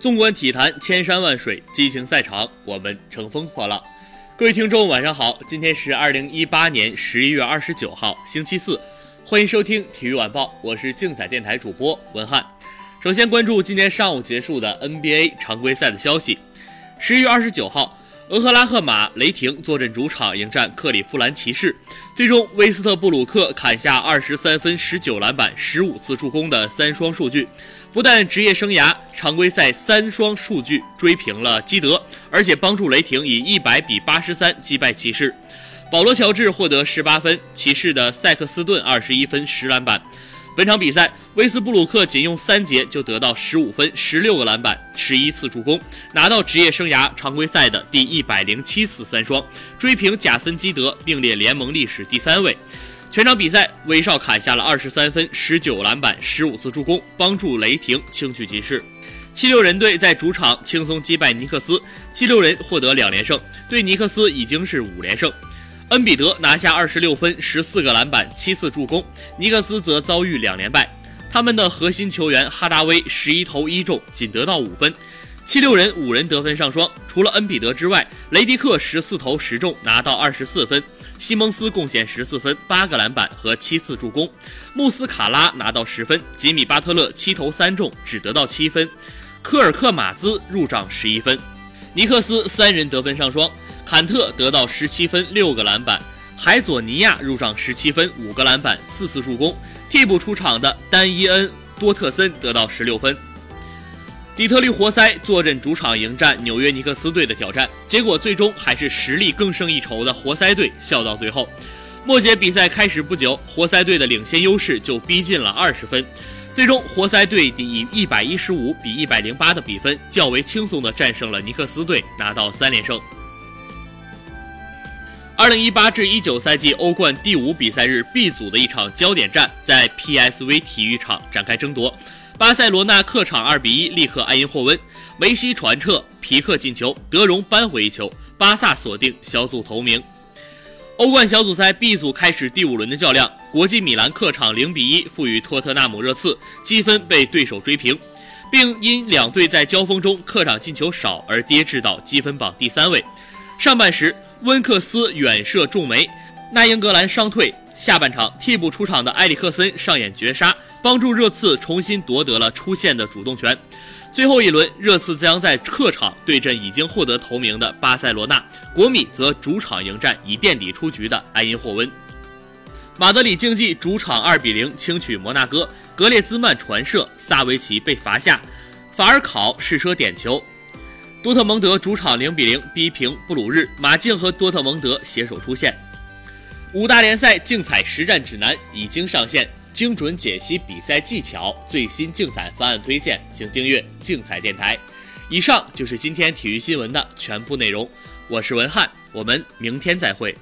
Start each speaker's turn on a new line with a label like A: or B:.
A: 纵观体坛千山万水，激情赛场我们乘风破浪。各位听众，晚上好，今天是二零一八年十一月二十九号，星期四，欢迎收听体育晚报，我是竞彩电台主播文翰。首先关注今天上午结束的 NBA 常规赛的消息。十一月二十九号，俄克拉荷马雷霆坐镇主场迎战克利夫兰骑士，最终威斯特布鲁克砍下二十三分、十九篮板、十五次助攻的三双数据。不但职业生涯常规赛三双数据追平了基德，而且帮助雷霆以一百比八十三击败骑士。保罗·乔治获得十八分，骑士的塞克斯顿二十一分十篮板。本场比赛，威斯布鲁克仅用三节就得到十五分、十六个篮板、十一次助攻，拿到职业生涯常规赛的第一百零七次三双，追平贾森·基德，并列联盟历史第三位。全场比赛，威少砍下了二十三分、十九篮板、十五次助攻，帮助雷霆轻取骑士。七六人队在主场轻松击败尼克斯，七六人获得两连胜，对尼克斯已经是五连胜。恩比德拿下二十六分、十四个篮板、七次助攻，尼克斯则遭遇两连败。他们的核心球员哈达威十一投一中，仅得到五分。七六人五人得分上双，除了恩比德之外，雷迪克十四投十中，拿到二十四分；西蒙斯贡献十四分、八个篮板和七次助攻；穆斯卡拉拿到十分；吉米巴特勒七投三中，只得到七分；科尔克马兹入账十一分。尼克斯三人得分上双，坎特得到十七分、六个篮板；海佐尼亚入账十七分、五个篮板、四次助攻；替补出场的丹伊恩多特森得到十六分。底特律活塞坐镇主场迎战纽约尼克斯队的挑战，结果最终还是实力更胜一筹的活塞队笑到最后。末节比赛开始不久，活塞队的领先优势就逼近了二十分，最终活塞队以一百一十五比一百零八的比分较为轻松地战胜了尼克斯队，拿到三连胜。二零一八至一九赛季欧冠第五比赛日 B 组的一场焦点战在 PSV 体育场展开争夺。巴塞罗那客场二比一力克埃因霍温，梅西传撤，皮克进球，德容扳回一球，巴萨锁定小组头名。欧冠小组赛 B 组开始第五轮的较量，国际米兰客场零比一负于托特纳姆热刺，积分被对手追平，并因两队在交锋中客场进球少而跌至到积分榜第三位。上半时，温克斯远射中梅，那英格兰伤退。下半场替补出场的埃里克森上演绝杀，帮助热刺重新夺得了出线的主动权。最后一轮，热刺将在客场对阵已经获得头名的巴塞罗那，国米则主场迎战已垫底出局的埃因霍温。马德里竞技主场二比零轻取摩纳哥，格列兹曼传射，萨维奇被罚下，法尔考试车点球。多特蒙德主场零比零逼平布鲁日，马竞和多特蒙德携手出线。五大联赛竞彩实战指南已经上线，精准解析比赛技巧，最新竞彩方案推荐，请订阅竞彩电台。以上就是今天体育新闻的全部内容，我是文翰，我们明天再会。